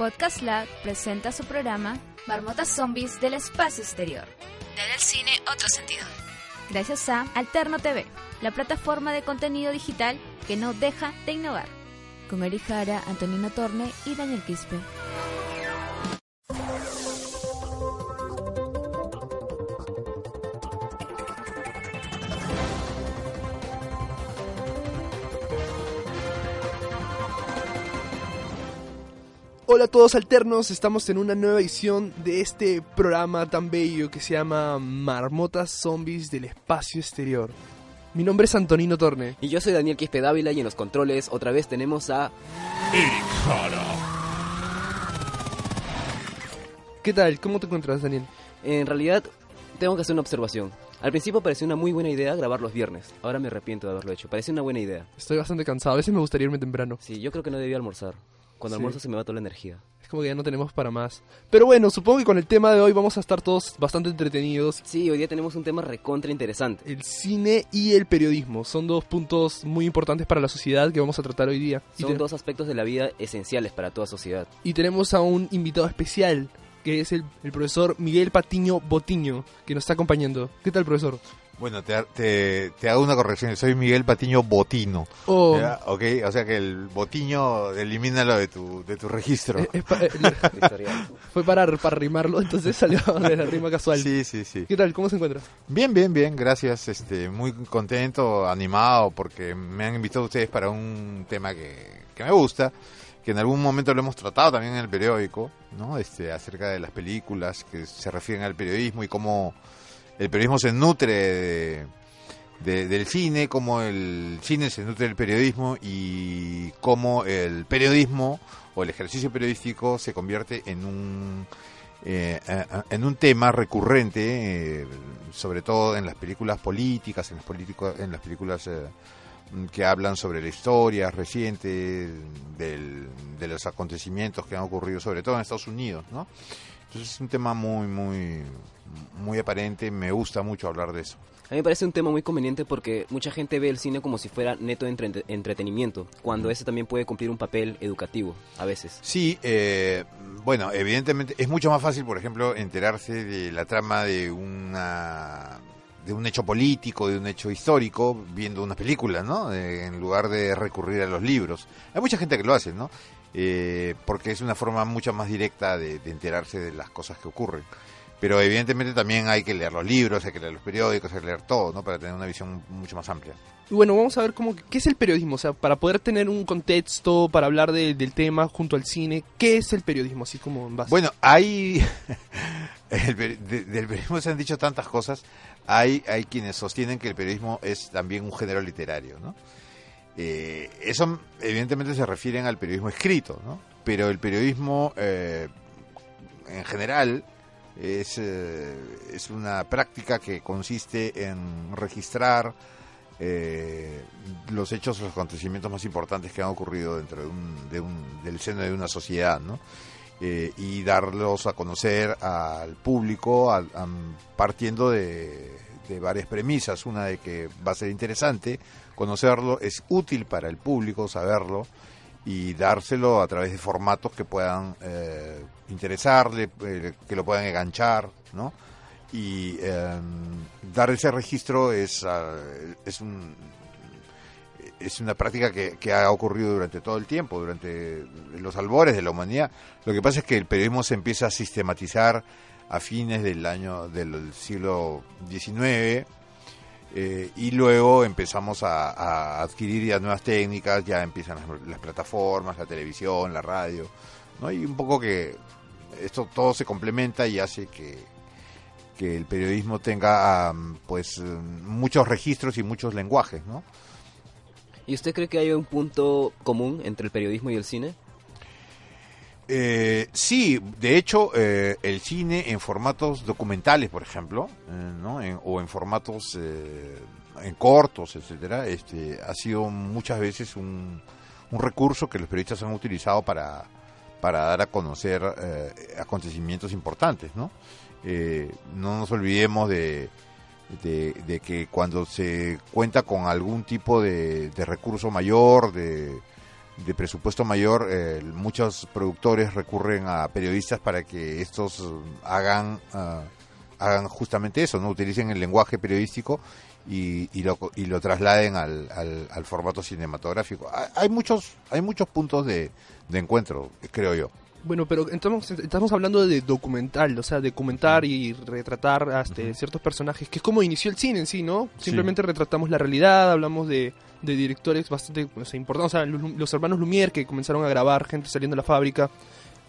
Podcast Lab presenta su programa Marmotas Zombies del Espacio Exterior. Dar al cine otro sentido. Gracias a Alterno TV, la plataforma de contenido digital que no deja de innovar. Con Eri Jara, Antonino Torne y Daniel Quispe. Hola a todos alternos, estamos en una nueva edición de este programa tan bello que se llama Marmotas Zombies del Espacio Exterior. Mi nombre es Antonino Torne. Y yo soy Daniel Quispe Dávila y en los controles otra vez tenemos a... ¿Qué tal? ¿Cómo te encuentras, Daniel? En realidad, tengo que hacer una observación. Al principio parecía una muy buena idea grabar los viernes. Ahora me arrepiento de haberlo hecho. Parecía una buena idea. Estoy bastante cansado, a veces me gustaría irme temprano. Sí, yo creo que no debía almorzar. Cuando Sí. almuerzo se me va toda la energía. Es como que ya no tenemos para más. Pero bueno, supongo que con el tema de hoy vamos a estar todos bastante entretenidos. Sí, hoy día tenemos un tema recontra interesante. El cine y el periodismo son dos puntos muy importantes para la sociedad que vamos a tratar hoy día. Y Son dos aspectos de la vida esenciales para toda sociedad. Y tenemos a un invitado especial, que es el, el profesor Miguel Patiño Botiño, que nos está acompañando. ¿Qué tal, profesor? Bueno, te, te, te hago una corrección. Soy Miguel Patiño Botino. Oh, ¿ya? ¿Ok? O sea que el Botiño, elimínalo de tu, de tu registro. eh, pa- eh, Historial. fue para, para rimarlo, entonces salió de la rima casual. Sí, sí, sí. ¿Qué tal? ¿Cómo se encuentra? Bien, bien, bien. Gracias. Este, muy contento, animado, porque me han invitado ustedes para un tema que, que me gusta, que en algún momento lo hemos tratado también en el periódico, ¿no? Este, acerca de las películas que se refieren al periodismo y cómo el periodismo se nutre de, de- del cine, cómo el cine se nutre del periodismo y cómo el periodismo o el ejercicio periodístico se convierte en un eh, en un tema recurrente, eh, sobre todo en las películas políticas, en las, en las películas eh, que hablan sobre la historia reciente del- de los acontecimientos que han ocurrido, sobre todo en Estados Unidos, ¿no? Entonces es un tema muy, muy, muy aparente. Me gusta mucho hablar de eso. A mí me parece un tema muy conveniente porque mucha gente ve el cine como si fuera neto de entre- entretenimiento, cuando ese también puede cumplir un papel educativo, a veces. Sí, eh, bueno, evidentemente es mucho más fácil, por ejemplo, enterarse de la trama de una de un hecho político, de un hecho histórico, viendo una película, ¿no? Eh, en lugar de recurrir a los libros. Hay mucha gente que lo hace, ¿no? Eh, porque es una forma mucho más directa de, de enterarse de las cosas que ocurren. Pero evidentemente también hay que leer los libros, hay que leer los periódicos, hay que leer todo, ¿no? Para tener una visión mucho más amplia. Y bueno, vamos a ver cómo, qué es el periodismo. O sea, para poder tener un contexto, para hablar de- del tema junto al cine, ¿qué es el periodismo? Así como en base. Bueno, hay. el de- del periodismo se han dicho tantas cosas. Hay, hay quienes sostienen que el periodismo es también un género literario, ¿no? Eh, eso, evidentemente, se refieren al periodismo escrito, ¿no? Pero el periodismo, eh, en general, es, eh, es una práctica que consiste en registrar eh, los hechos, los acontecimientos más importantes que han ocurrido dentro de un, de un- del seno de una sociedad. Eh, y darlos a conocer al público partiendo de, de varias premisas. Una de que va a ser interesante conocerlo, es útil para el público saberlo y dárselo a través de formatos que puedan eh, interesarle, eh, que lo puedan enganchar, ¿no? Y eh, dar ese registro es, ah, es un una práctica que ha ocurrido durante todo el tiempo, durante los albores de la humanidad. Lo que pasa es que el periodismo se empieza a sistematizar a fines del año del siglo XIX eh, y luego empezamos a, adquirir ya nuevas técnicas, ya empiezan las, plataformas, la televisión, la radio, ¿no? Y un poco que esto todo se complementa y hace que, que el periodismo tenga pues muchos registros y muchos lenguajes, ¿no? ¿Y usted cree que hay un punto común entre el periodismo y el cine? Eh, sí, de hecho, eh, el cine en formatos documentales, por ejemplo, eh, o en formatos eh, en cortos, etcétera, este, ha sido muchas veces un, un recurso que los periodistas han utilizado para, para dar a conocer eh, acontecimientos importantes, ¿no? No nos olvidemos de, de, que cuando se cuenta con algún tipo de recurso mayor, de, de presupuesto mayor, eh, muchos productores recurren a periodistas para que estos eh, hagan, ah, hagan justamente eso, no utilicen el lenguaje periodístico y, y lo, y lo trasladen al, al, al formato cinematográfico. Hay muchos, hay muchos puntos de, de encuentro, creo yo. Bueno, pero estamos, estamos hablando de documental, o sea, documentar y retratar a este, ciertos personajes, que es como inició el cine en sí, ¿no? Simplemente retratamos la realidad, hablamos de, de directores bastante o sea, importantes, o sea, los, los hermanos Lumière que comenzaron a grabar gente saliendo de la fábrica,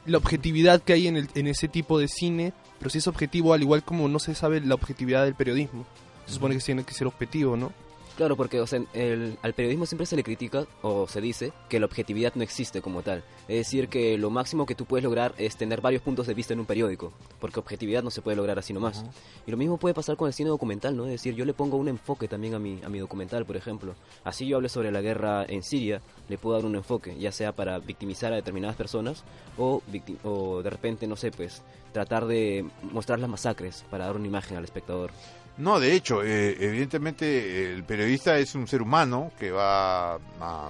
la objetividad que hay en, el, en ese tipo de cine, pero si es objetivo, al igual como no se sabe la objetividad del periodismo. Se supone que tiene que ser objetivo, ¿no? Claro, porque o sea, el- al periodismo siempre se le critica o se dice que la objetividad no existe como tal. Es decir, que lo máximo que tú puedes lograr es tener varios puntos de vista en un periódico, porque objetividad no se puede lograr así nomás. Y lo mismo puede pasar con el cine documental, ¿no? Es decir, yo le pongo un enfoque también a mi, a mi documental, por ejemplo. Así yo hable sobre la guerra en Siria, le puedo dar un enfoque, ya sea para victimizar a determinadas personas o, o de repente, no sé, pues tratar de mostrar las masacres para dar una imagen al espectador. No, de hecho, eh, evidentemente el periodista es un ser humano que va a,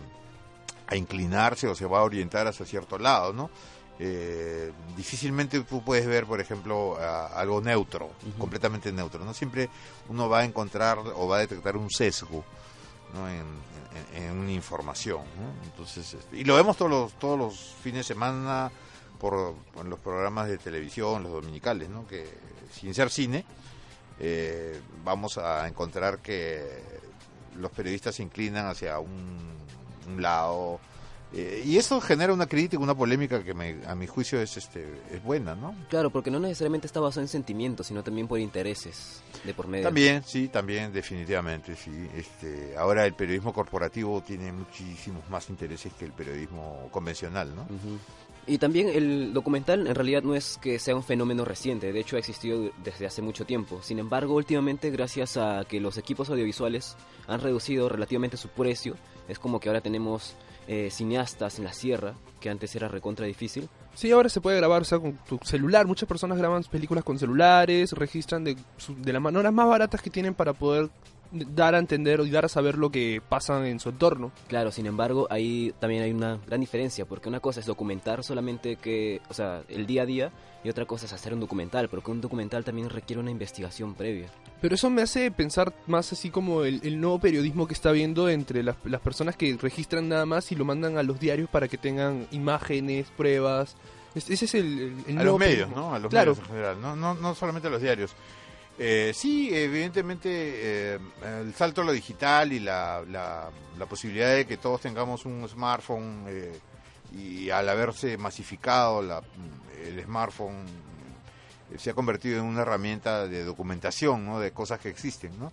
a inclinarse o se va a orientar hacia cierto lado, ¿no? Eh, difícilmente tú puedes ver, por ejemplo, a- algo neutro, completamente neutro, ¿no? Siempre uno va a encontrar o va a detectar un sesgo, ¿no? en, en- en una información, ¿no? Entonces, este, y lo vemos todos los, todos los fines de semana por, por los programas de televisión, los dominicales, ¿no? Que sin ser cine, eh, vamos a encontrar que los periodistas se inclinan hacia un, un lado eh, y eso genera una crítica, una polémica que me- a mi juicio es este es buena, ¿no? Claro, porque no necesariamente está basado en sentimientos, sino también por intereses de por medio. También, sí, también definitivamente, sí. Este, ahora el periodismo corporativo tiene muchísimos más intereses que el periodismo convencional, ¿no? Ujú. Y también el documental en realidad no es que sea un fenómeno reciente, de hecho ha existido desde hace mucho tiempo. Sin embargo, últimamente gracias a que los equipos audiovisuales han reducido relativamente su precio, es como que ahora tenemos eh, cineastas en la sierra, que antes era recontra difícil. Sí, ahora se puede grabar, o sea, con tu celular. Muchas personas graban películas con celulares, registran de, de las maneras más baratas que tienen para poder dar a entender o dar a saber lo que pasa en su entorno. Claro, sin embargo, ahí también hay una gran diferencia, porque una cosa es documentar solamente que, o sea, el día a día, y otra cosa es hacer un documental, porque un documental también requiere una investigación previa. Pero eso me hace pensar más así como el, el nuevo periodismo que está habiendo entre las, las personas que registran nada más y lo mandan a los diarios para que tengan imágenes, pruebas. Es- ese es el, el- el a nuevo los medios, periodismo. ¿no? A los claro. medios en general, no, no, no solamente a los diarios. Eh, sí, evidentemente eh, el salto a lo digital y la, la, la posibilidad de que todos tengamos un smartphone eh, y al haberse masificado la, el smartphone eh, se ha convertido en una herramienta de documentación, ¿no? De cosas que existen, ¿no?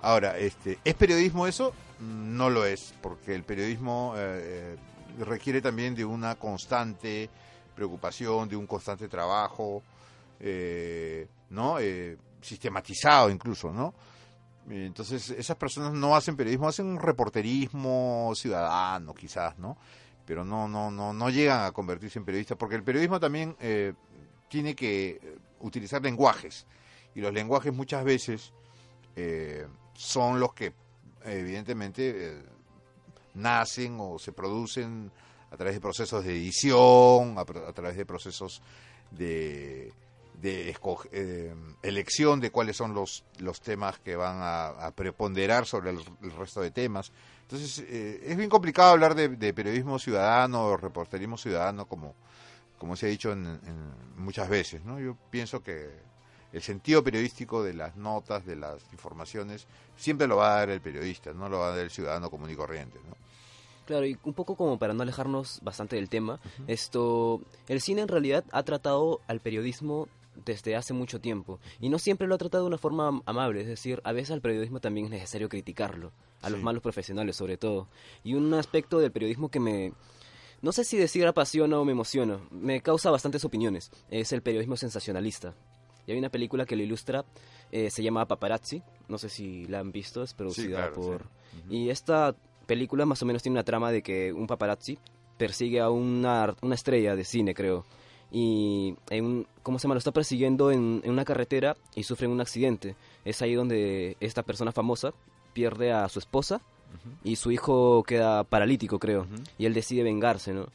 Ahora, este, ¿es periodismo eso? Mm, No lo es, porque el periodismo eh, requiere también de una constante preocupación, de un constante trabajo, ¿no? Sistematizado incluso, ¿no? Entonces, esas personas no hacen periodismo, hacen un reporterismo ciudadano, quizás, ¿no? Pero no, no, no, no llegan a convertirse en periodistas, porque el periodismo también eh, tiene que eh, utilizar lenguajes, y los lenguajes muchas veces eh, son los que, evidentemente, eh, nacen o se producen a través de procesos de edición, a, a través de procesos de, de eh, elección de cuáles son los, los temas que van a, a preponderar sobre el, el resto de temas. Entonces, eh, es bien complicado hablar de, de periodismo ciudadano o reporterismo ciudadano como, como se ha dicho en, en muchas veces. ¿no? Yo pienso que el sentido periodístico de las notas, de las informaciones, siempre lo va a dar el periodista, no lo va a dar el ciudadano común y corriente. ¿no? Claro, y un poco como para no alejarnos bastante del tema, esto, el cine en realidad ha tratado al periodismo desde hace mucho tiempo. Y no siempre lo ha tratado de una forma am- amable, es decir, a veces al periodismo también es necesario criticarlo, a los malos profesionales sobre todo. Y un aspecto del periodismo que me... No sé si decir apasiona o me emociona, me causa bastantes opiniones, es el periodismo sensacionalista. Y hay una película que lo ilustra, eh, se llama Paparazzi, no sé si la han visto, es producida claro, por... sí. Y esta película más o menos tiene una trama de que un paparazzi persigue a una, una estrella de cine, creo. Y, en un- ¿cómo se llama? Lo está persiguiendo en, en una carretera y sufre un accidente. Es ahí donde esta persona famosa pierde a su esposa y su hijo queda paralítico, creo. Y él decide vengarse, ¿no?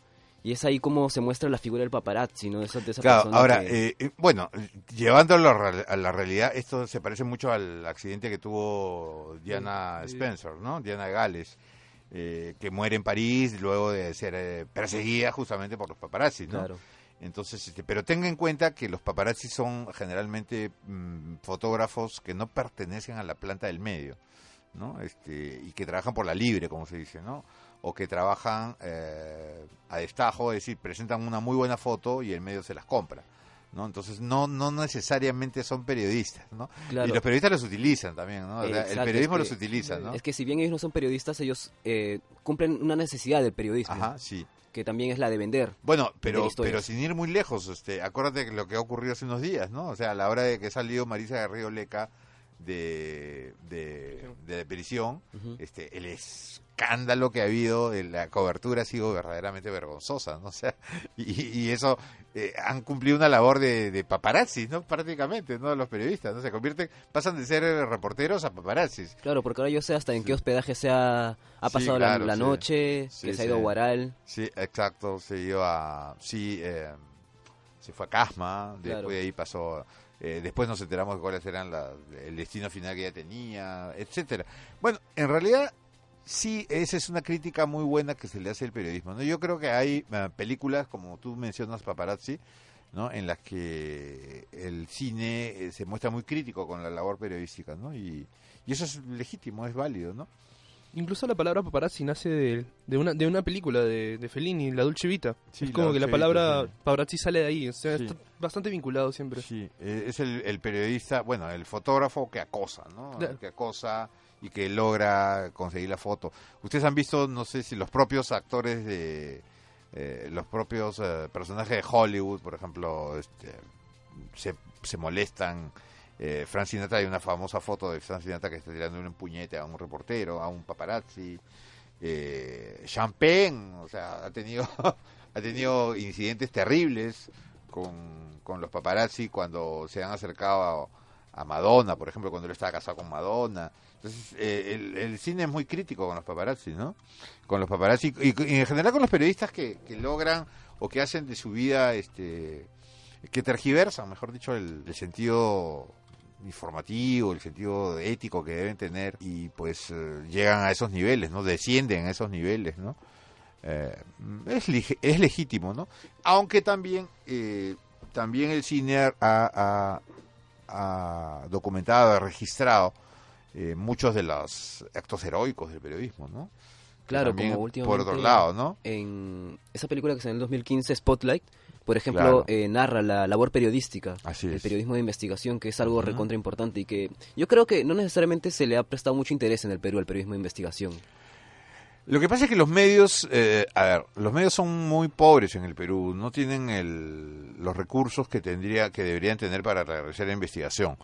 Y es ahí como se muestra la figura del paparazzi, ¿no? Esa, de esa Claro, persona ahora, que- eh, eh, bueno, llevándolo a la- realidad, esto se parece mucho al accidente que tuvo Diana Sí. Spencer, ¿no? Diana Gales, eh, que muere en París luego de ser eh, perseguida justamente por los paparazzi, ¿no? Claro. Entonces, este, pero tenga en cuenta que los paparazzi son generalmente mm, fotógrafos que no pertenecen a la planta del medio, ¿no? Este, y que trabajan por la libre, como se dice, ¿no? O que trabajan eh, a destajo, es decir, presentan una muy buena foto y el medio se las compra, ¿no? Entonces, no, no necesariamente son periodistas, ¿no? Claro. Y los periodistas los utilizan también, ¿no? O sea, el periodismo es los que- utiliza, ¿no? Es que si bien ellos no son periodistas, ellos eh, cumplen una necesidad del periodismo, Ajá, sí. Que también es la de vender. Bueno, pero, pero sin ir muy lejos, este, acuérdate que lo que ha ocurrido hace unos días, ¿no? O sea, a la hora de que salió Marisa Garrido Leca de, de, de prisión, este, el escándalo que ha habido, eh, la cobertura ha sido verdaderamente vergonzosa, ¿no? O sea, y, y eso, eh, han cumplido una labor de, de paparazzi, ¿no? Prácticamente, ¿no? Los periodistas, ¿no? Se convierten, pasan de ser reporteros a paparazzis. Claro, porque ahora yo sé hasta en qué hospedaje se ha, pasado la- claro, la, sí. noche, que se ha ido a Guaral. Sí, exacto, se iba a... Sí, eh, se fue a Casma, después Claro. de ahí pasó... eh, después nos enteramos de cuáles eran la- el destino final que ella tenía, etcétera. Bueno, en realidad sí, esa es una crítica muy buena que se le hace al periodismo. ¿no? Yo creo que hay eh, películas, como tú mencionas, Paparazzi, ¿no? en las que el cine eh, se muestra muy crítico con la labor periodística, ¿no? Y, y eso es legítimo, es válido, ¿no? Incluso la palabra paparazzi nace de, de una de una película de, de Fellini, La Dolce Vita. Sí, es La como que la palabra Vita, sí. paparazzi sale de ahí, o sea, Sí. está bastante vinculado siempre. Sí, eh, es el, el periodista, bueno, el fotógrafo que acosa, ¿no? Que acosa y que logra conseguir la foto. Ustedes han visto, no sé si los propios actores de... eh, los propios eh, personajes de Hollywood, por ejemplo, este, se, se molestan. Eh, Frank Sinatra, hay una famosa foto de Frank Sinatra que está tirando un puñete a un reportero, a un paparazzi. Eh, Champagne, o sea, ha tenido, ha tenido incidentes terribles con, con los paparazzi cuando se han acercado a, a Madonna, por ejemplo, cuando él estaba casado con Madonna. Entonces, eh, el, cine es muy crítico con los paparazzi, ¿no? Con los paparazzi y, en general con los periodistas que, que logran o que hacen de su vida, este, que tergiversan, mejor dicho, el, sentido informativo, el sentido ético que deben tener y pues eh, llegan a esos niveles, ¿no? Descienden a esos niveles, ¿no? Eh, es, es legítimo, ¿no? Aunque también, eh, también el cine ha, ha- ha documentado, ha registrado eh, muchos de los actos heroicos del periodismo, ¿no? Claro, también, como últimamente... Por otro lado, ¿no? En esa película que salió en el 2015, Spotlight, por ejemplo, Claro. eh, narra la labor periodística, Así el periodismo de investigación, que es algo Ujú. recontra importante y que yo creo que no necesariamente se le ha prestado mucho interés en el Perú al periodismo de investigación. Lo que pasa es que los medios, eh, a ver, los medios son muy pobres en el Perú, no tienen el- los recursos que tendría, que deberían tener para realizar la investigación.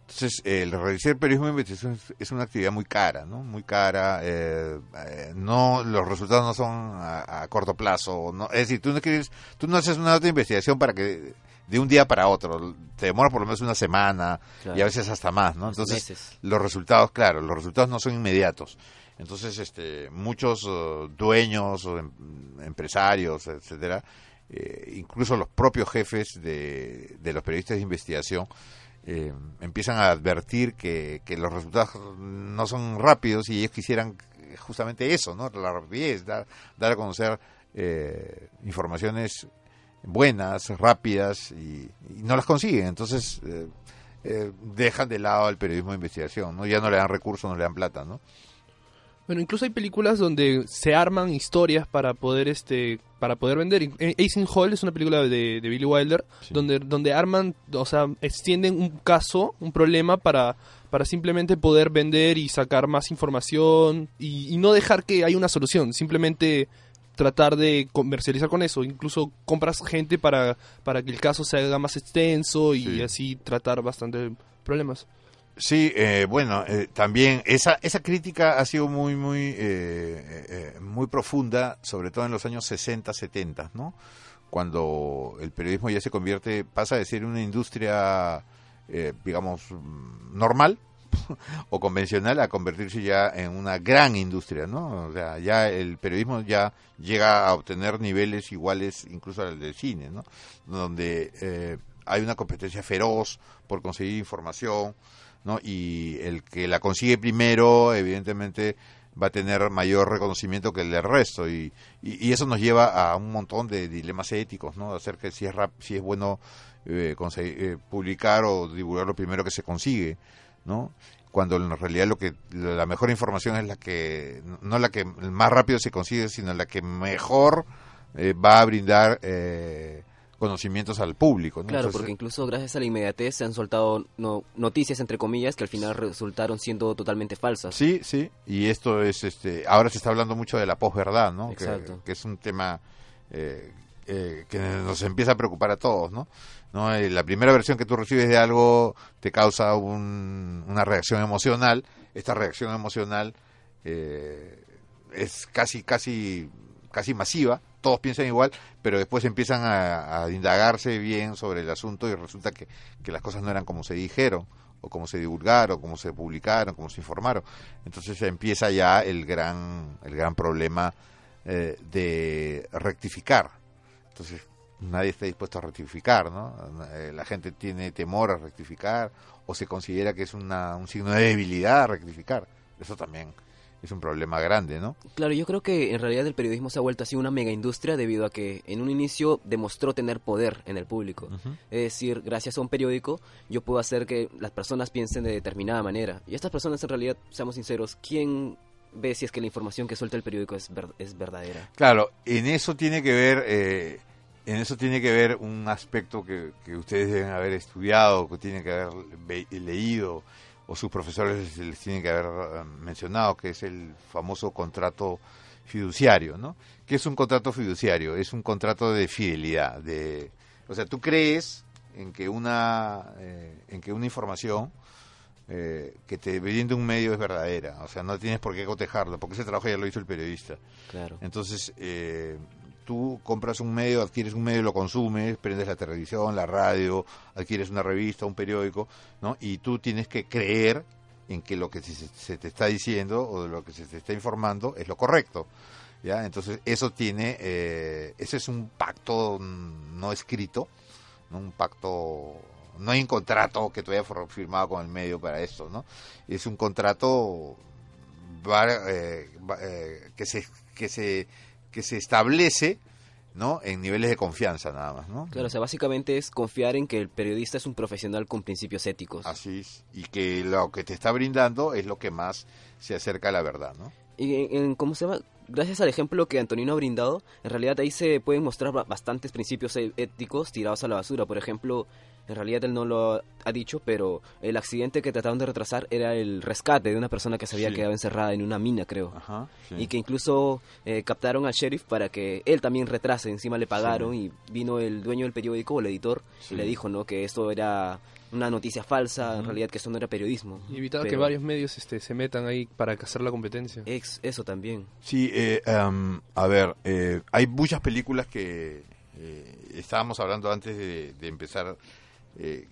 Entonces, el realizar periodismo de investigación es, una actividad muy cara, ¿no? Muy cara, eh, eh, no, los resultados no son a, a corto plazo, no, es decir, tú no quieres, tú no haces una nota de investigación para que de un día para otro, te demora por lo menos una semana Claro. y a veces hasta más, ¿no? Entonces, los resultados, claro, los resultados no son inmediatos. Entonces, este, muchos eh, dueños em- empresarios, etcétera, eh, incluso los propios jefes de, de los periodistas de investigación, eh, empiezan a advertir que, que los resultados no son rápidos y ellos quisieran justamente eso, ¿no? La rapidez, dar, dar a conocer eh, informaciones buenas, rápidas y, no las consiguen. Entonces, dejan de lado el periodismo de investigación, ¿no? Ya no le dan recursos, no le dan plata, ¿no? Bueno, incluso hay películas donde se arman historias para poder este para poder vender. Eh, Ace in Hall es una película de, de Billy Wilder Sí. donde donde arman, o sea, extienden un caso, un problema para para simplemente poder vender y sacar más información y, y no dejar que haya una solución, simplemente tratar de comercializar con eso. Incluso compras gente para, para que el caso se haga más extenso y Sí. así tratar bastante problemas. Sí, eh, bueno, eh, también esa esa crítica ha sido muy muy eh, eh, eh, muy profunda, sobre todo en los años 60, 70, ¿no? Cuando el periodismo ya se convierte, pasa de ser una industria, eh, digamos, normal o convencional a convertirse ya en una gran industria, ¿no? O sea, ya el periodismo ya llega a obtener niveles iguales incluso al del cine, ¿no? Donde hay una competencia feroz por conseguir información, ¿no? Y el que la consigue primero, evidentemente, va a tener mayor reconocimiento que el resto. Y, y, y eso nos lleva a un montón de dilemas éticos, ¿no? Acerca de si es, rap- si es bueno eh, conseguir- eh, publicar o divulgar lo primero que se consigue, ¿no? Cuando en realidad lo que la mejor información es la que no la que más rápido se consigue, sino la que mejor eh, va a brindar eh, conocimientos al público. ¿no? Claro, Entonces, porque incluso gracias a la inmediatez se han soltado no- noticias, entre comillas, que al final resultaron siendo totalmente falsas. Sí, sí, y esto es, este, ahora se está hablando mucho de la posverdad, ¿no? Exacto. Que, es un tema eh, eh, que nos empieza a preocupar a todos, ¿no? ¿No? Eh, La primera versión que tú recibes de algo te causa un- una reacción emocional. Esta reacción emocional eh, es casi, casi, casi masiva. Todos piensan igual, pero después empiezan a, a indagarse bien sobre el asunto y resulta que, que las cosas no eran como se dijeron o como se divulgaron, como se publicaron, como se informaron. Entonces empieza ya el gran, el gran problema eh, de rectificar. Entonces nadie está dispuesto a rectificar, ¿no? Eh, La gente tiene temor a rectificar o se considera que es una, un signo de debilidad rectificar. Eso también es un problema grande, ¿no? Claro, yo creo que en realidad el periodismo se ha vuelto así una mega industria debido a que en un inicio demostró tener poder en el público. Es decir, gracias a un periódico yo puedo hacer que las personas piensen de determinada manera. Y estas personas en realidad, seamos sinceros, ¿quién ve si es que la información que suelta el periódico es, ver- es verdadera? Claro, en eso tiene que ver, eh, en eso tiene que ver un aspecto que, que ustedes deben haber estudiado, que tienen que haber leído, o sus profesores les tienen que haber eh, mencionado, que es el famoso contrato fiduciario, ¿no? ¿Qué es un contrato fiduciario? Es un contrato de fidelidad, de, o sea, tú crees en que una, eh, en que una información eh, que te brinde un medio es verdadera, o sea, no tienes por qué cotejarlo, porque ese trabajo ya lo hizo el periodista. Claro. Entonces, eh, tú compras un medio, adquieres un medio, lo consumes, prendes la televisión, la radio, adquieres una revista, un periódico, ¿no? Y tú tienes que creer en que lo que se, te está diciendo o de lo que se te está informando es lo correcto. ¿Ya? Entonces, eso tiene, eh, ese es un pacto no escrito, ¿no? un pacto, no hay un contrato que tú hayas firmado con el medio para esto, ¿no? Es un contrato eh, eh, que se que se que se establece no en niveles de confianza nada más no Claro, o sea, básicamente es confiar en que el periodista es un profesional con principios éticos. así es y que lo que te está brindando es lo que más se acerca a la verdad no en, en- ¿cómo se llama? Gracias al ejemplo que Antonino ha brindado, en realidad ahí se pueden mostrar ba- bastantes principios e- éticos tirados a la basura. Por ejemplo, en realidad él no lo ha dicho, pero el accidente que trataron de retrasar era el rescate de una persona que se había Sí. quedado encerrada en una mina, creo. Ajá, sí. Y que incluso eh, captaron al sheriff para que él también retrase. Encima le pagaron y vino el dueño del periódico o el editor y le dijo no que esto era una noticia falsa, en realidad que esto no era periodismo. Y evitar que varios medios este, se metan ahí para hacer la competencia. Ex- eso también. Sí, eh, em, a ver, eh, hay muchas películas que eh, estábamos hablando antes de, de empezar. eh,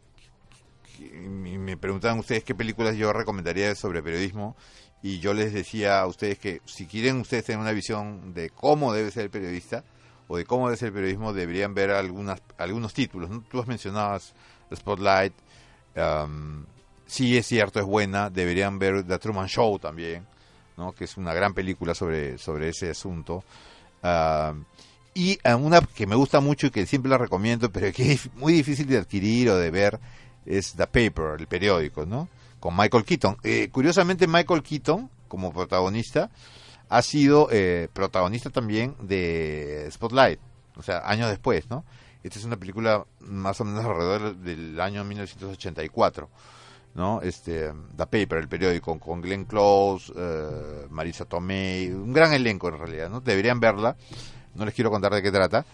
que- me preguntaban ustedes qué películas yo recomendaría sobre periodismo y yo les decía a ustedes que si quieren ustedes tener una visión de cómo debe ser el periodista o de cómo debe ser el periodismo deberían ver algunas algunos títulos. ¿no? Tú has mencionado Spotlight, um, sí es cierto, es buena, deberían ver The Truman Show también. ¿no? que es una gran película sobre, sobre ese asunto. Y una que me gusta mucho y que siempre la recomiendo, pero que es muy difícil de adquirir o de ver, es The Paper, el periódico, ¿no? Con Michael Keaton. Eh, curiosamente, Michael Keaton, como protagonista, ha sido eh, protagonista también de Spotlight, o sea, años después, ¿no? Esta es una película más o menos alrededor del año 1984. ¿no? Este, The Paper, el periódico, con Glenn Close, eh, Marisa Tomei, un gran elenco en realidad, ¿no? Deberían verla, no les quiero contar de qué trata,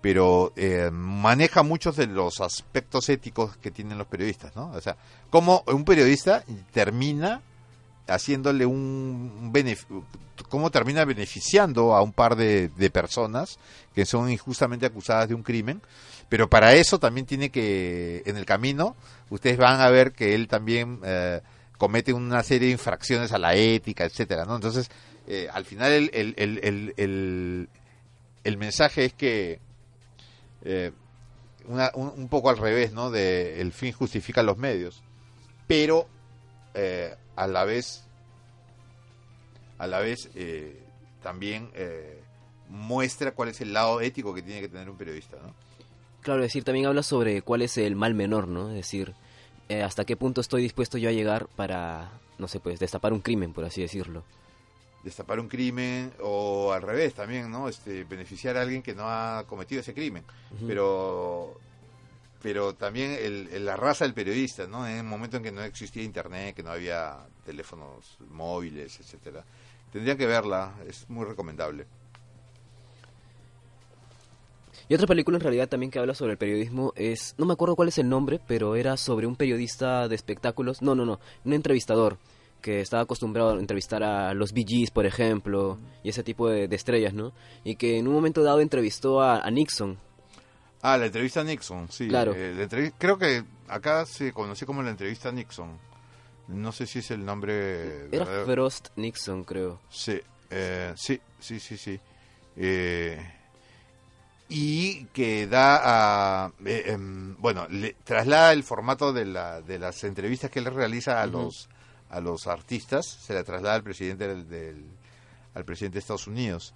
pero eh, maneja muchos de los aspectos éticos que tienen los periodistas, ¿no? O sea, cómo un periodista termina haciéndole un beneficio, cómo termina beneficiando a un par de, personas que son injustamente acusadas de un crimen, pero para eso también tiene que, en el camino, ustedes van a ver que él también eh, comete una serie de infracciones a la ética, etcétera. Entonces, eh, al final el, el, el, el, mensaje es que eh, un, un, poco al revés, ¿no? De el fin justifica los medios, pero a la vez, a la vez eh, también eh, muestra cuál es el lado ético que tiene que tener un periodista, ¿no? Claro, es decir, también habla sobre cuál es el mal menor, ¿no? Es decir, eh, hasta qué punto estoy dispuesto yo a llegar para, no sé, pues destapar un crimen, por así decirlo. Destapar un crimen o al revés también, ¿no? Este, beneficiar a alguien que no ha cometido ese crimen. Uh -huh. Pero pero también el, la raza del periodista, ¿no? En el momento en que no existía internet, que no había teléfonos móviles, etcétera. Tendrían que verla, es muy recomendable. Y otra película en realidad también que habla sobre el periodismo es, no me acuerdo cuál es el nombre, pero era sobre un periodista de espectáculos, no, no, no, un entrevistador que estaba acostumbrado a entrevistar a los Gees, por ejemplo, y ese tipo de, estrellas, ¿no? Y que en un momento dado entrevistó a Nixon. Ah, la entrevista a Nixon, sí. Claro. Eh, creo que acá se conoció como la entrevista a Nixon. No sé si es el nombre... Era verdadero. Frost Nixon, creo. Sí, eh, sí, sí, sí, sí. Eh, y que da a... Eh, eh, bueno, le traslada el formato de, la, de las entrevistas que él realiza a, uh -huh. los, a los artistas, se la traslada al presidente del, del, al presidente de Estados Unidos.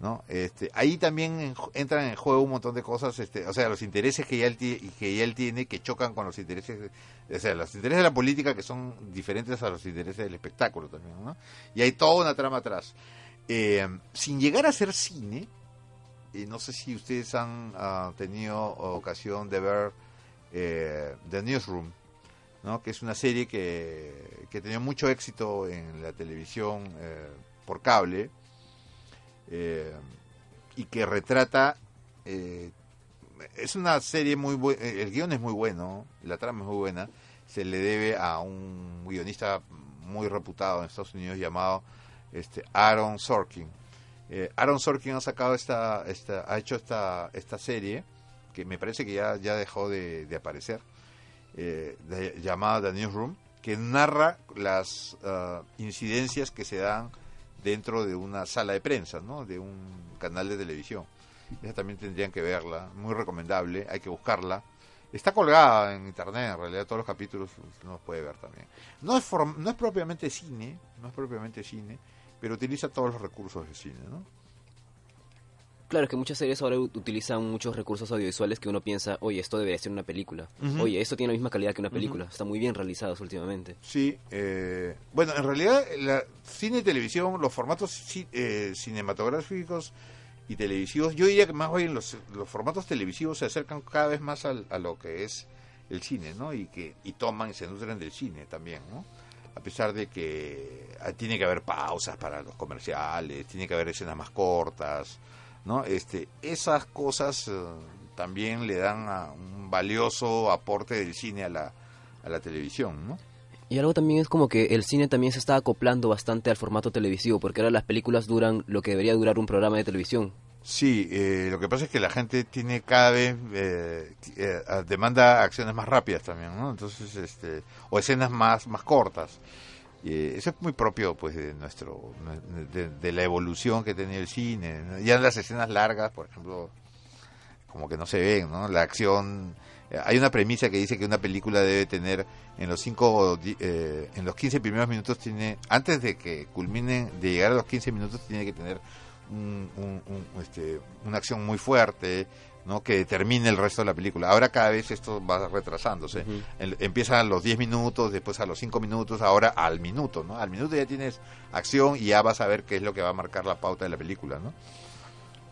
¿No? Este, ahí también en, entran en juego un montón de cosas, este, o sea, los intereses que ya él, que ya él tiene que chocan con los intereses, o sea, los intereses de la política que son diferentes a los intereses del espectáculo también, ¿no? Y hay toda una trama atrás. Eh, sin llegar a ser cine, eh, no sé si ustedes han uh, tenido ocasión de ver eh, The Newsroom, ¿no? que es una serie que, que tenía mucho éxito en la televisión eh, por cable, eh, y que retrata eh, es una serie muy buena el guion es muy bueno la trama es muy buena se le debe a un guionista muy reputado en Estados Unidos llamado este Aaron Sorkin. Eh, Aaron Sorkin ha sacado esta, esta ha hecho esta esta serie que me parece que ya ya dejó de, aparecer llamada The Newsroom que narra las uh, incidencias que se dan dentro de una sala de prensa, ¿no? De un canal de televisión. Esa también tendrían que verla, muy recomendable, hay que buscarla. Está colgada en internet, en realidad todos los capítulos los puede ver también. No es, no es propiamente cine, no es propiamente cine, pero utiliza todos los recursos de cine, ¿no? Claro, es que muchas series ahora utilizan muchos recursos audiovisuales que uno piensa, oye, esto debería ser una película. Uh -huh. Oye, esto tiene la misma calidad que una película. Uh -huh. Está muy bien realizados últimamente. Sí, eh, bueno, en realidad, la cine y televisión, los formatos eh, cinematográficos y televisivos, yo diría que más bien los, los formatos televisivos se acercan cada vez más al, a lo que es el cine, ¿no? Y que y toman y se nutren del cine también, ¿no? A pesar de que ah, tiene que haber pausas para los comerciales, tiene que haber escenas más cortas, ¿no? Este, esas cosas uh, también le dan a un valioso aporte del cine a la, a la televisión, ¿no? Y algo también es como que el cine también se está acoplando bastante al formato televisivo, porque ahora las películas duran lo que debería durar un programa de televisión. Sí, eh, lo que pasa es que la gente tiene cada vez eh, eh, demanda acciones más rápidas también, ¿no? Entonces, este, o escenas más más cortas. Eh, eso es muy propio pues de nuestro de, la evolución que ha tenido el cine ya en las escenas largas por ejemplo como que no se ven no la acción eh, hay una premisa que dice que una película debe tener en los cinco eh, en los 15 primeros minutos tiene antes de que culmine de llegar a los 15 minutos tiene que tener un- un- un, este, una acción muy fuerte, ¿no? que determine el resto de la película. Ahora cada vez esto va retrasándose. Ujú. El- empieza a los 10 minutos, después a los 5 minutos, ahora al minuto, ¿no? Al minuto ya tienes acción y ya vas a ver qué es lo que va a marcar la pauta de la película, ¿no?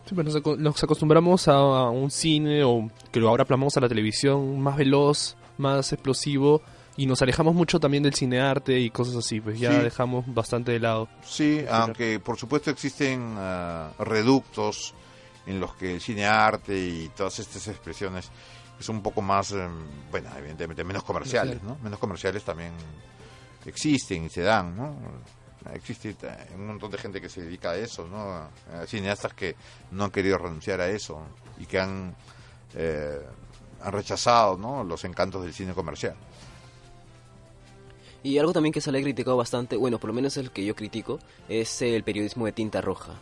Sí, pues nos, aco- nos acostumbramos a un cine o que lo ahora plasmamos a la televisión más veloz, más explosivo y nos alejamos mucho también del cinearte y cosas así, pues ya Sí. dejamos bastante de lado. Sí, aunque por supuesto existen ah, reductos en los que el cine arte y todas estas expresiones son un poco más, em, bueno, evidentemente menos comerciales, ¿no? Menos comerciales también existen y se dan, ¿no? Existe un montón de gente que se dedica a eso, ¿no? Cineastas que no han querido renunciar a eso y que han, eh, han rechazado, ¿no? Los encantos del cine comercial. Y algo también que se le ha criticado bastante, bueno, por lo menos el que yo critico, es el periodismo de tinta roja.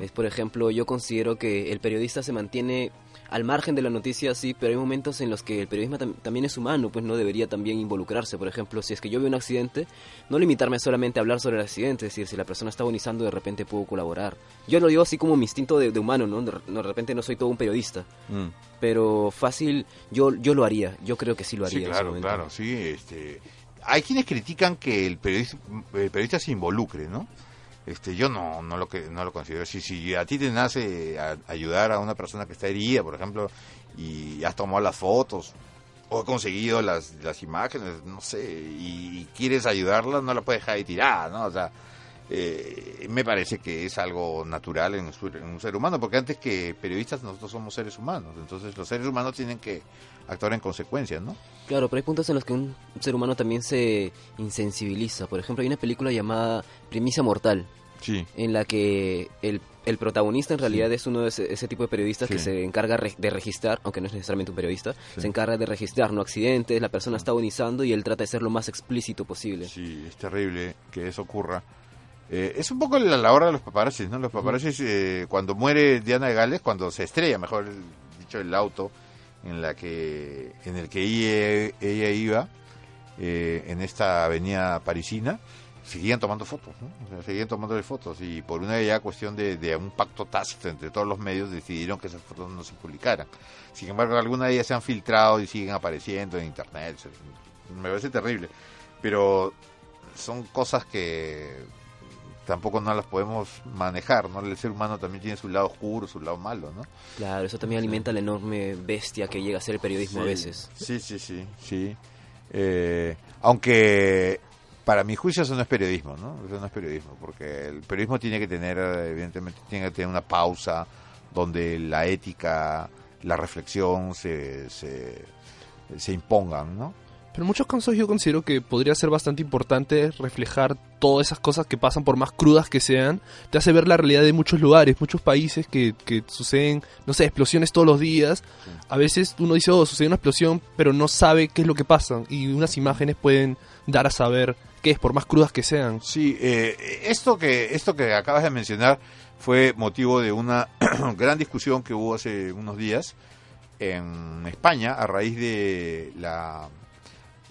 Es, por ejemplo, yo considero que el periodista se mantiene al margen de la noticia, sí, pero hay momentos en los que el periodismo tam- también es humano, pues no debería también involucrarse. Por ejemplo, si es que yo veo un accidente, no limitarme solamente a hablar sobre el accidente, es decir, si la persona está agonizando, de repente puedo colaborar. Yo lo digo así como mi instinto de, de humano, ¿no? De, repente no soy todo un periodista, pero fácil, yo, yo lo haría, yo creo que sí lo haría. Sí, en ese claro, claro, sí. Este, hay quienes critican que el periodista, el periodista se involucre, ¿no? Este, yo no, no lo que no lo considero así. Si a ti te nace ayudar a una persona que está herida, por ejemplo, y has tomado las fotos o has conseguido las, las imágenes, no sé, y, quieres ayudarla, no la puedes dejar ahí tirada, ¿no? O sea, eh, me parece que es algo natural en, su- en un ser humano, porque antes que periodistas nosotros somos seres humanos, entonces los seres humanos tienen que actuar en consecuencia, ¿no? Claro, pero hay puntos en los que un ser humano también se insensibiliza. Por ejemplo, hay una película llamada Primicia Mortal, Sí. en la que el, el protagonista en realidad es uno de ese, ese tipo de periodistas que se encarga re- de registrar, aunque no es necesariamente un periodista, se encarga de registrar no accidentes, la persona está agonizando y él trata de ser lo más explícito posible. Sí, es terrible que eso ocurra. Eh, es un poco la, la hora de los paparazzis, ¿no? Los paparazzis, eh, cuando muere Diana de Gales, cuando se estrella, mejor dicho, el auto en la que en el que ella, iba, eh, en esta avenida parisina, seguían tomando fotos, ¿no? O sea, seguían tomándole fotos y por una ya cuestión de, de un pacto tácito entre todos los medios decidieron que esas fotos no se publicaran. Sin embargo, algunas de ellas se han filtrado y siguen apareciendo en internet. Me parece terrible. Pero son cosas que tampoco no las podemos manejar, ¿no? El ser humano también tiene su lado oscuro, su lado malo, ¿no? Claro, eso también alimenta la enorme bestia que llega a ser el periodismo a veces. Sí, sí, sí, sí. Eh, aunque para mi juicio eso no es periodismo, ¿no? Eso no es periodismo, porque el periodismo tiene que tener, evidentemente, tiene que tener una pausa donde la ética, la reflexión se, se, se impongan, ¿no? Pero en muchos casos yo considero que podría ser bastante importante reflejar todas esas cosas que pasan por más crudas que sean. Te hace ver la realidad de muchos lugares, muchos países que, que suceden, no sé, explosiones todos los días. A veces uno dice, oh, sucede una explosión, pero no sabe qué es lo que pasa. Y unas imágenes pueden dar a saber qué es, por más crudas que sean. Sí, eh, esto que esto que acabas de mencionar fue motivo de una gran discusión que hubo hace unos días en España a raíz de la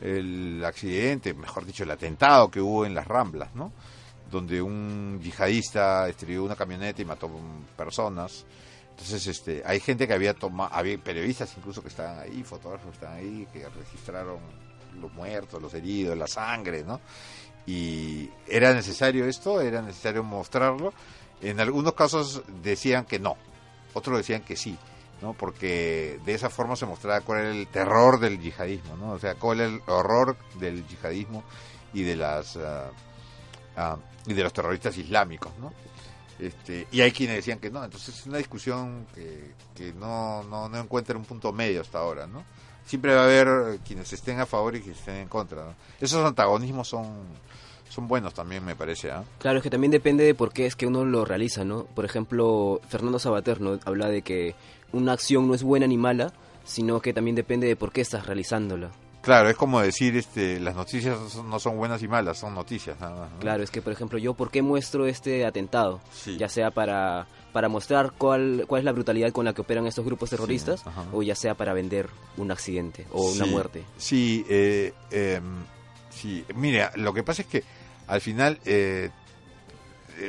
el accidente, mejor dicho, el atentado que hubo en las Ramblas, ¿no? Donde un yihadista estrelló una camioneta y mató personas. Entonces, este, hay gente que había tomado, había periodistas incluso que estaban ahí, fotógrafos que estaban ahí, que registraron los muertos, los heridos, la sangre, ¿no? Y era necesario esto, era necesario mostrarlo. En algunos casos decían que no, otros decían que sí, ¿no? Porque de esa forma se mostraba cuál era el terror del yihadismo, ¿no? O sea, cuál era el horror del yihadismo y de las ah, y de los terroristas islámicos, ¿no? Este, y hay quienes decían que no, entonces es una discusión que, que no, no, no encuentra un punto medio hasta ahora, ¿no? Siempre va a haber quienes estén a favor y quienes estén en contra. Esos antagonismos son, son buenos también, me parece, ¿ah? Claro, es que también depende de por qué es que uno lo realiza, ¿no? Por ejemplo, Fernando Sabater ¿no? habla de que una acción no es buena ni mala, sino que también depende de por qué estás realizándola. Claro, es como decir, este, las noticias no son- buenas y malas, son noticias, nada más, ¿no? Claro, es que, por ejemplo, yo, ¿por qué muestro este atentado? Sí. Ya sea para, para mostrar cuál, cuál es la brutalidad con la que operan estos grupos terroristas, o ya sea para vender un accidente o una muerte. Sí, eh, em, sí, mira, lo que pasa es que al final eh,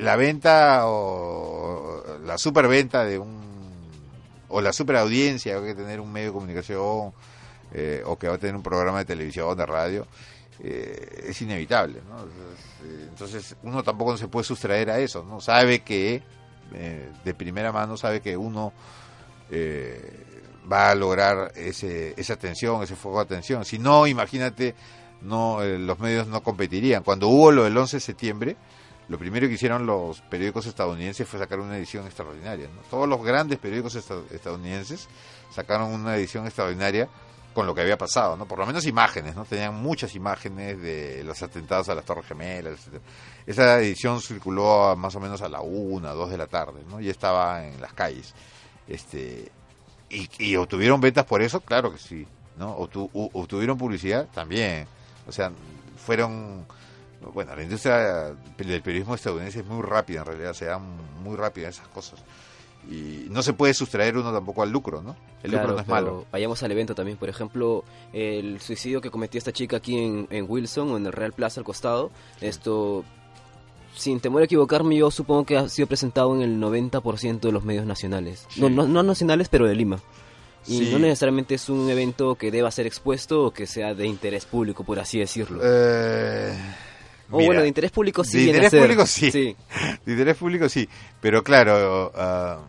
la venta o la superventa de un o la superaudiencia que va a tener un medio de comunicación eh, o que va a tener un programa de televisión, de radio, eh, es inevitable, ¿no? Entonces, entonces, uno tampoco se puede sustraer a eso, ¿no? Sabe que, eh, de primera mano, sabe que uno eh, va a lograr ese, esa atención, ese fuego de atención. Si no, imagínate, no eh, los medios no competirían. Cuando hubo lo del 11 de septiembre, lo primero que hicieron los periódicos estadounidenses fue sacar una edición extraordinaria. ¿no? Todos los grandes periódicos esta- estadounidenses sacaron una edición extraordinaria con lo que había pasado, ¿no? Por lo menos imágenes, ¿no? Tenían muchas imágenes de los atentados a las Torres Gemelas. etcétera. Esa edición circuló a más o menos a la una, dos de la tarde, ¿no? Y estaba en las calles. Este, y, obtuvieron ventas por eso, claro que sí, ¿no? Obtu- obtuvieron publicidad también. O sea, fueron bueno, la industria del periodismo estadounidense es muy rápida en realidad, se dan muy rápido esas cosas. Y no se puede sustraer uno tampoco al lucro, ¿no? El Claro, lucro no es pero malo. Vayamos al evento también. Por ejemplo, el suicidio que cometió esta chica aquí en, en Wilson o en el Real Plaza al costado. Esto, sin temor a equivocarme, yo supongo que ha sido presentado en el 90% de los medios nacionales. No, no, no nacionales, pero de Lima. Y Sí. no necesariamente es un evento que deba ser expuesto o que sea de interés público, por así decirlo. Eh, o mira, bueno, de interés público sí. de interés ser. público sí. sí. De interés público sí, pero claro, ah,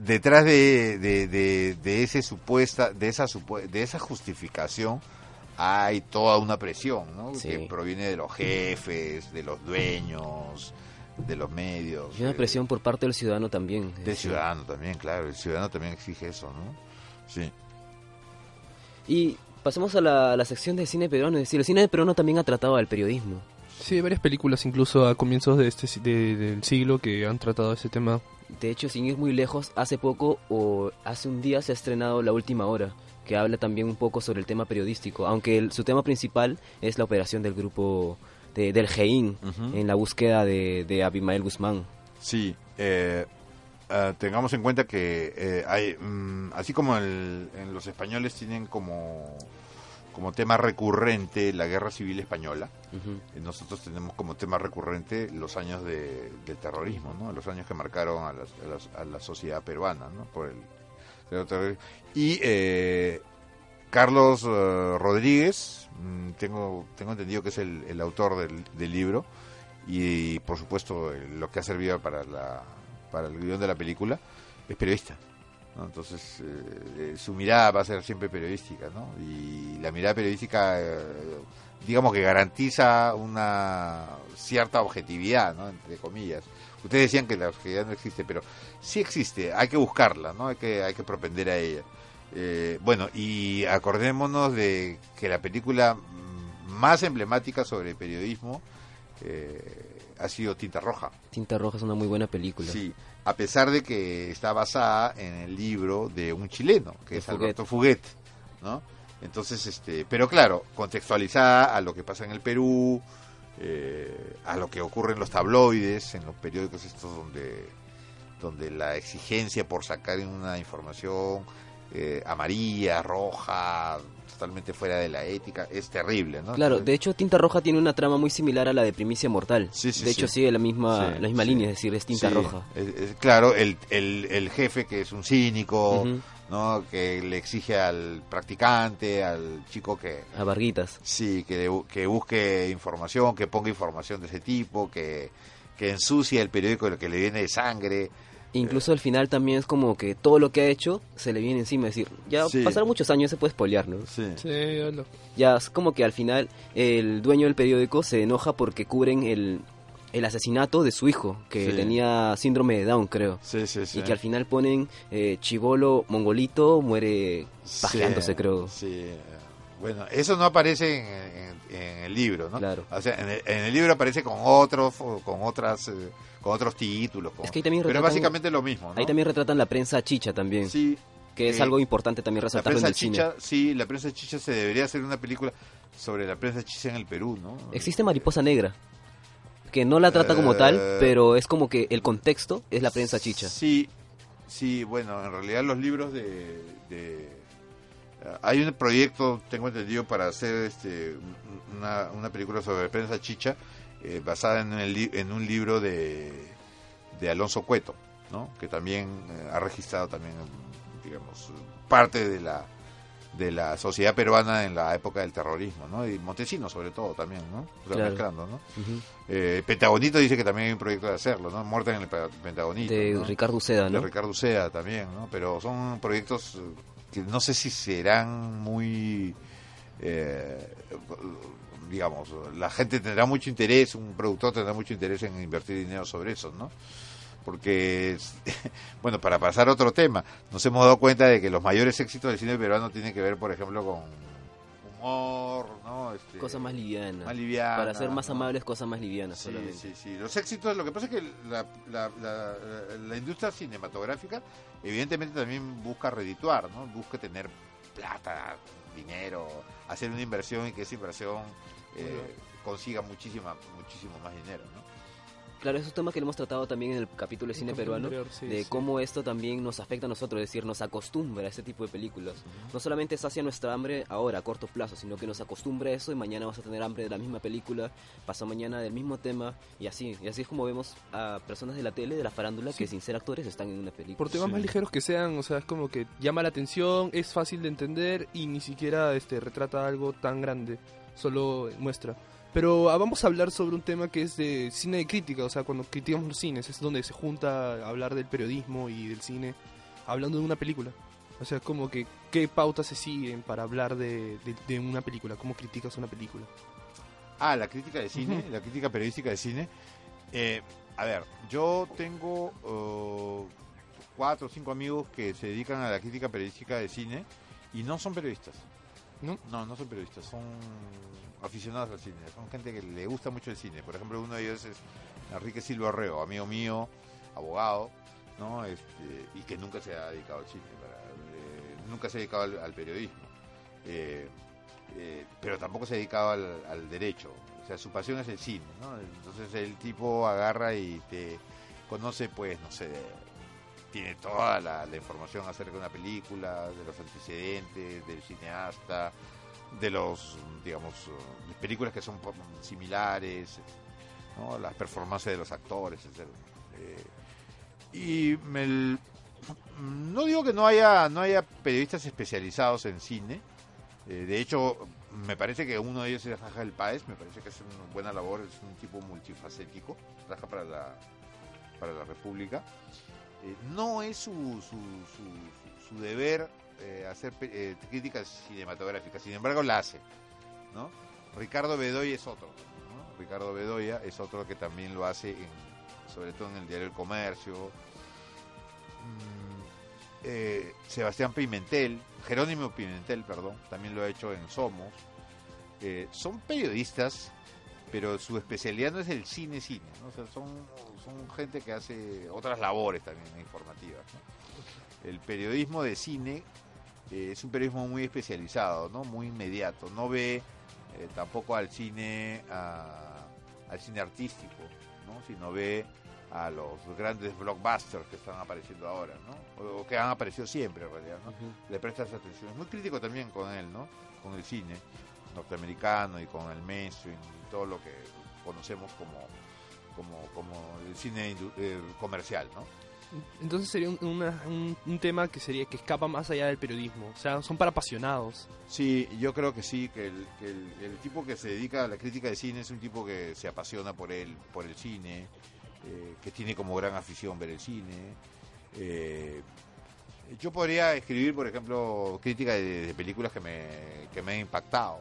detrás de, de, de, de ese supuesta, de esa de esa justificación hay toda una presión, ¿no? Sí. Que proviene de los jefes, de los dueños, de los medios. Y una presión por parte del ciudadano también. Del ciudadano también, claro, el ciudadano también exige eso, ¿no? Sí. Y pasemos a la, a la sección de cine peruano. Es decir, el cine peruano también ha tratado al periodismo. Sí, hay varias películas incluso a comienzos de este si- de- del siglo que han tratado ese tema. De hecho, sin ir muy lejos, hace poco o hace un día se ha estrenado La Última Hora, que habla también un poco sobre el tema periodístico, aunque el- su tema principal es la operación del grupo de- del GEIN en la búsqueda de, de Abimael Guzmán. Sí, eh, ah, tengamos en cuenta que eh, hay, mm, así como el- en los españoles tienen como, como tema recurrente la guerra civil española, eh, nosotros tenemos como tema recurrente los años de, del terrorismo, ¿no? los años que marcaron a, las- a las- a la sociedad peruana ¿no? por el. Y eh, Carlos eh, Rodríguez, mm, tengo, tengo entendido que es el, el autor del, del libro, y por supuesto eh, lo que ha servido para, la, para el guion de la película, es periodista. ¿No? Entonces eh, su mirada va a ser siempre periodística, ¿no? Y la mirada periodística, eh, digamos que garantiza una cierta objetividad, ¿no? Entre comillas. Ustedes decían que la objetividad no existe, pero sí existe, hay que buscarla, ¿no? Hay que, hay que propender a ella. Eh, bueno, y acordémonos de que la película más emblemática sobre periodismo eh, ha sido Tinta Roja. Tinta Roja es una muy buena película. Sí, a pesar de que está basada en el libro de un chileno, que es. Alberto Fuguet, ¿no? Entonces, este, pero claro, contextualizada a lo que pasa en el Perú, eh, a lo que ocurre en los tabloides, en los periódicos estos donde, donde la exigencia por sacar una información eh, amarilla, roja, totalmente fuera de la ética, es terrible, ¿no? Claro, de hecho Tinta Roja tiene una trama muy similar a la de Primicia Mortal. Sí, sí, de hecho sigue la misma, la misma línea, es decir, es Tinta Roja. es- es- claro, el, el, el jefe que es un cínico. ¿no? Que le exige al practicante, al chico que A Varguitas. sí, que, que busque información, que ponga información de ese tipo, que, que ensucie el periódico lo que le viene de sangre. Incluso al final también es como que todo lo que ha hecho se le viene encima. Es decir, ya Sí. pasaron muchos años, se puede spoilear, ¿no? Sí. Sí, hablo. Ya es como que al final el dueño del periódico se enoja porque cubren el, el asesinato de su hijo, que Sí. tenía síndrome de Down, creo. Sí, sí, sí. Y que al final ponen eh, Chivolo Mongolito muere pajeándose, Sí, creo. Sí. Bueno, eso no aparece en, en- en el libro, ¿no? Claro. O sea, en el, en el libro aparece con otros, con otras, eh, con otros títulos. con- Es que ahí también pero retratan- básicamente es lo mismo, ¿no? Ahí también retratan la prensa chicha también, Sí, que es eh, algo importante también la resaltarlo en prensa el cine. chicha, sí, la prensa chicha se debería hacer una película sobre la prensa chicha en el Perú, ¿no? Existe Mariposa Negra, que no la trata como tal, Eh, pero es como que el contexto es la prensa chicha. Sí, sí, bueno, en realidad los libros de... de- hay un proyecto, tengo entendido, para hacer este una, una película sobre prensa chicha eh, basada en, el en un libro de, de Alonso Cueto, ¿no? que también eh, ha registrado también, digamos, parte de la de la sociedad peruana en la época del terrorismo, ¿no? Y Montesino sobre todo también, ¿no? O sea, Claro. mezclando, ¿no? Ujú. Eh, Pentagonito dice que también hay un proyecto de hacerlo, ¿no? Muerte en el Pe- Pentagonito. De ¿no? Ricardo Uceda, de ¿no? Ricardo Sea también, ¿no? Pero son proyectos eh, que no sé si serán muy, eh, digamos, la gente tendrá mucho interés, un productor tendrá mucho interés en invertir dinero sobre eso, ¿no? Porque, bueno, para pasar a otro tema, nos hemos dado cuenta de que los mayores éxitos del cine peruano tienen que ver, por ejemplo, con humor, ¿no? Este, Cosas más livianas. más livianas, Para ser más ¿no? amables, cosas más livianas Sí, solamente. sí, sí. Los éxitos, lo que pasa es que la, la, la, la industria cinematográfica evidentemente también busca redituar, ¿no? Busca tener plata, dinero, hacer una inversión y que esa inversión eh, consiga muchísima, muchísimo más dinero, ¿no? Claro, es un tema que lo hemos tratado también en el capítulo de cine peruano, sí, de sí. cómo esto también nos afecta a nosotros, es decir, nos acostumbra a este tipo de películas. No solamente sacia nuestra hambre ahora, a corto plazo, sino que nos acostumbra a eso y mañana vas a tener hambre de la misma película, pasado mañana del mismo tema y así. Y así es como vemos a personas de la tele, de la farándula, que sin ser actores están en una película. Por temas Sí. más ligeros que sean, o sea, es como que llama la atención, es fácil de entender y ni siquiera este retrata algo tan grande, solo muestra. Pero ah, vamos a hablar sobre un tema que es de cine de crítica, o sea, cuando criticamos los cines, es donde se junta hablar del periodismo y del cine, hablando de una película. O sea, como que qué pautas se siguen para hablar de, de- de una película, cómo criticas una película. Ah, la crítica de cine, la crítica periodística de cine. Eh, a ver, yo tengo eh, cuatro o cinco amigos que se dedican a la crítica periodística de cine y no son periodistas. ¿No? No, son periodistas, son aficionados al cine, son gente que le gusta mucho el cine. Por ejemplo, uno de ellos es Enrique Silva Arreo, amigo mío, abogado, ¿no? Este, y que nunca se ha dedicado al cine, eh, nunca se ha dedicado al, al periodismo. Eh, eh, pero tampoco se ha dedicado al, al derecho. O sea, su pasión es el cine, ¿no? Entonces el tipo agarra y te conoce, pues, no sé, tiene toda la, información acerca de una película, de los antecedentes, del cineasta, de los, digamos, películas que son similares, ¿no? las performances de los actores, etc. Eh, y no digo que no haya, no haya periodistas especializados en cine, eh, de hecho, me parece que uno de ellos es Raja del Páez, me parece que es una buena labor, es un tipo multifacético, trabaja para la, para la República. Eh, no es su, su, su, su deber eh, hacer eh, críticas cinematográficas, sin embargo la hace. ¿no? Ricardo Bedoya es otro. ¿no? Ricardo Bedoya es otro que también lo hace, en, sobre todo en el diario El Comercio. Mm, Sebastián Pimentel, Jerónimo Pimentel, perdón, también lo ha hecho en Somos. Son periodistas, pero su especialidad no es el cine cine, ¿no? O sea, son, son gente que hace otras labores también informativas. ¿no? El periodismo de cine eh, es un periodismo muy especializado, ¿no? Muy inmediato, no ve eh, tampoco al cine a- al cine artístico, ¿no? Sino ve a los grandes blockbusters que están apareciendo ahora, ¿no? O, o que han aparecido siempre en realidad, ¿no? le prestas atención. Es muy crítico también con él, ¿no? Con el cine norteamericano y con el mainstream y todo lo que conocemos como como, como el cine eh, comercial, ¿no? Entonces sería un, una- un- un tema que sería que escapa más allá del periodismo, o sea, son para apasionados. Sí, yo creo que sí, que el, que el, el tipo que se dedica a la crítica de cine es un tipo que se apasiona por él, por el cine, eh, que tiene como gran afición ver el cine. Eh, yo podría escribir, por ejemplo, crítica de, de películas que me, que me han impactado,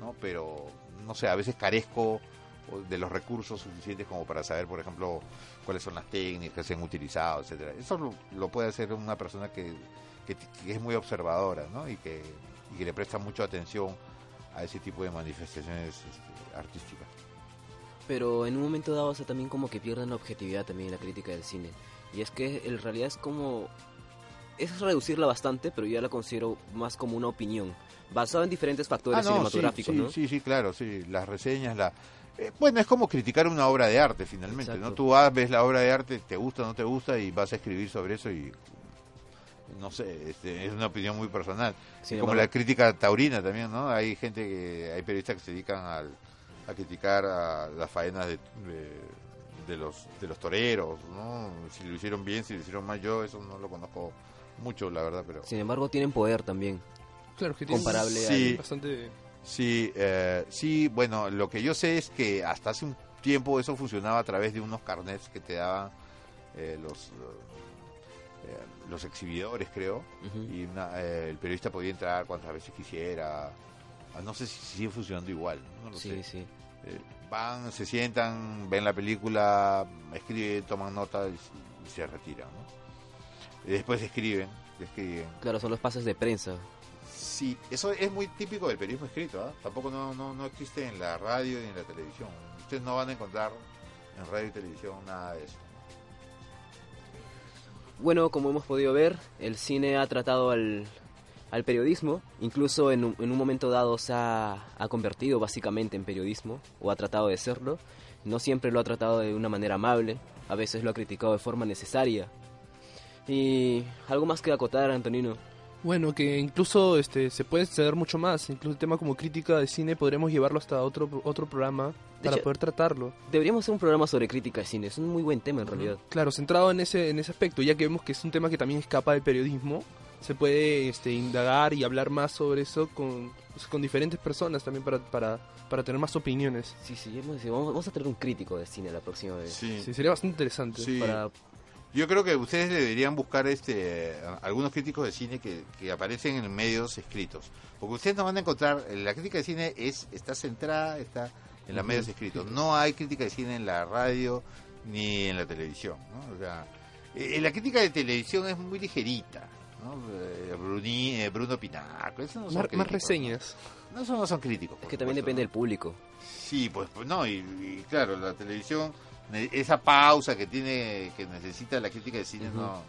¿no? Pero, no sé, a veces carezco de los recursos suficientes como para saber, por ejemplo, cuáles son las técnicas que se han utilizado, etcétera. Eso lo, puede hacer una persona que, que, que es muy observadora, ¿no? Y que, y que le presta mucha atención a ese tipo de manifestaciones este, artísticas. Pero en un momento dado, o sea, también como que pierden la objetividad también en la crítica del cine. Y es que en realidad es como... Es reducirla bastante, pero yo ya la considero más como una opinión, basada en diferentes factores Ah, no, cinematográficos, sí, ¿no? sí, sí, claro, sí, las reseñas, la... eh, bueno, es como criticar una obra de arte finalmente, ¿no? Tú vas, ves la obra de arte, te gusta o no te gusta y vas a escribir sobre eso y no sé, este, es una opinión muy personal. Como la crítica taurina también, ¿no? Hay gente que, hay periodistas que se dedican al- a criticar a las faenas de, de- de los de los toreros, ¿no? Si lo hicieron bien, si lo hicieron mal, yo eso no lo conozco mucho, la verdad, pero Sin embargo, tienen poder también. Claro, que tiene Comparable Sí. bastante... sí, eh, sí, bueno, lo que yo sé es que hasta hace un tiempo eso funcionaba a través de unos carnets que te daban eh, los eh, los exhibidores, creo, y una- eh, el periodista podía entrar cuantas veces quisiera. Ah, No sé si sigue funcionando igual, no lo Sí, sé. sí. Eh, van, se sientan, ven la película, escriben, toman nota y, y se retiran. ¿no? Y después escriben, escriben. Claro, son los pases de prensa. Sí, eso es muy típico del periodismo escrito. ¿ah? Tampoco no, no, no existe en la radio ni en la televisión. Ustedes no van a encontrar en radio y televisión nada de eso. Bueno, como hemos podido ver, el cine ha tratado al, al periodismo, incluso en un, en un momento dado se ha, ha convertido básicamente en periodismo, o ha tratado de serlo. No siempre lo ha tratado de una manera amable, a veces lo ha criticado de forma necesaria. Y algo más que acotar, Antonino. Bueno, que incluso este se puede exceder mucho más. Incluso el tema como crítica de cine podremos llevarlo hasta otro otro programa para hecho- poder tratarlo. Deberíamos hacer un programa sobre crítica de cine, es un muy buen tema en realidad. Claro, centrado en ese en ese aspecto, ya que vemos que es un tema que también escapa del periodismo, se puede este, indagar y hablar más sobre eso con, pues, con diferentes personas también para, para, para tener más opiniones. Sí, sí, vamos, vamos a tener un crítico de cine la próxima vez. Sí. Sí, sería bastante interesante. Sí. Para, Yo creo que ustedes deberían buscar este algunos críticos de cine que, que aparecen en medios escritos. Porque ustedes no van a encontrar, la crítica de cine es está centrada, está en los medios escritos. No hay crítica de cine en la radio ni en la televisión. ¿no? O sea, eh, la crítica de televisión es muy ligerita. ¿no? Eh, Bruni- eh, Bruno Pinaco, esos no son Más, reseñas. No, No, esos no son críticos. es que también depende ¿no? del público. Sí, pues, pues no, y, y claro, la televisión, esa pausa que tiene, que necesita la crítica de cine, no,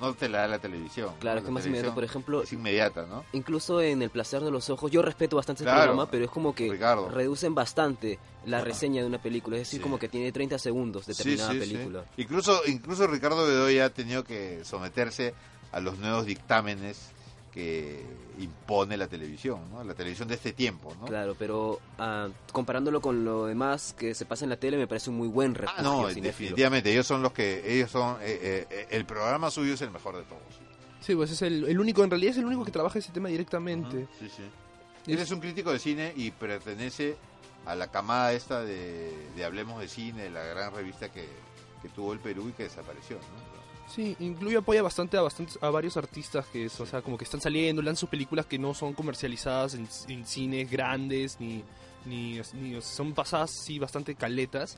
no te la da la televisión. Claro, es que más inmediato, por ejemplo, Es inmediata, ¿no? incluso en El placer de los ojos, yo respeto bastante el Claro, programa, pero es como que Ricardo. reducen bastante la reseña de una película, es decir, Sí. como que tiene 30 segundos determinada sí. película. Incluso, incluso Ricardo Bedoya ha tenido que someterse a los nuevos dictámenes que impone la televisión, ¿no? La televisión de este tiempo, ¿no? Claro, pero ah, comparándolo con lo demás que se pasa en la tele, me parece un muy buen refugio Ah, no, cinéfilo. definitivamente, ellos son los que, ellos son, eh, eh, el programa suyo es el mejor de todos. Sí, pues es el, el único, en realidad es el único que trabaja ese tema directamente. Sí, sí. Él es un crítico de cine y pertenece a la camada esta de, de Hablemos de Cine, la gran revista que, que tuvo el Perú y que desapareció, ¿no? Sí, incluye apoya bastante a bastantes a varios artistas que es, o sea, como que están saliendo, lanzan sus películas que no son comercializadas en, en cines grandes ni ni, ni- son pasadas sí bastante caletas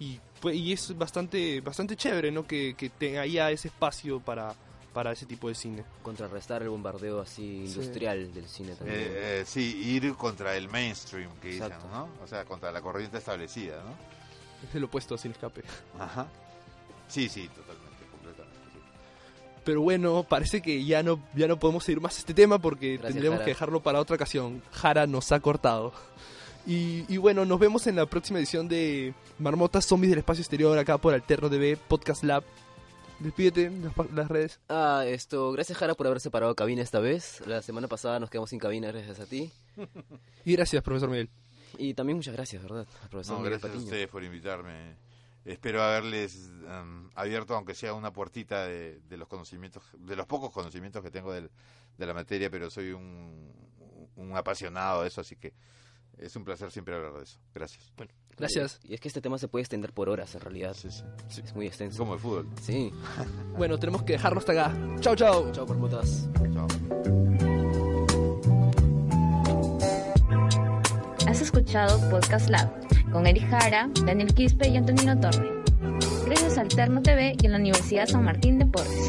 y pues, y es bastante bastante chévere, ¿no? Que que te- haya ese espacio para para ese tipo de cine. Contrarrestar el bombardeo así Sí. industrial del cine también. Eh, eh, sí, ir contra el mainstream, que dicen. ¿no? O sea, contra la corriente establecida, ¿no? Es el opuesto sin escape. Ajá. Sí, sí, totalmente. Pero bueno, parece que ya no ya no podemos seguir más este tema porque Gracias, tendremos Jara. que dejarlo para otra ocasión. Jara nos ha cortado. Y, y bueno, nos vemos en la próxima edición de Marmotas Zombies del Espacio Exterior acá por Alterno TV Podcast Lab. Despídete las, las redes. Ah, esto, gracias Jara por haber separado cabina esta vez. La semana pasada nos quedamos sin cabina gracias a ti. Y gracias, profesor Miguel. Y también muchas gracias, ¿verdad? Al profesor No, Miguel gracias a ustedes por invitarme. Espero haberles em, abierto, aunque sea una puertita de, de los conocimientos, de los pocos conocimientos que tengo del- de la materia, pero soy un, un apasionado de eso, así que es un placer siempre hablar de eso. Gracias. Gracias. Y es que este tema se puede extender por horas en realidad. Sí, sí. Es muy extenso. como el fútbol. Sí. Bueno, tenemos que dejarlo hasta acá. Chao, chao. Chao, permutas. Chao. Has escuchado Podcast Lab con Eric Jara, Daniel Quispe y Antonino Torre. Gracias a Alterno TV y a la Universidad San Martín de Porres.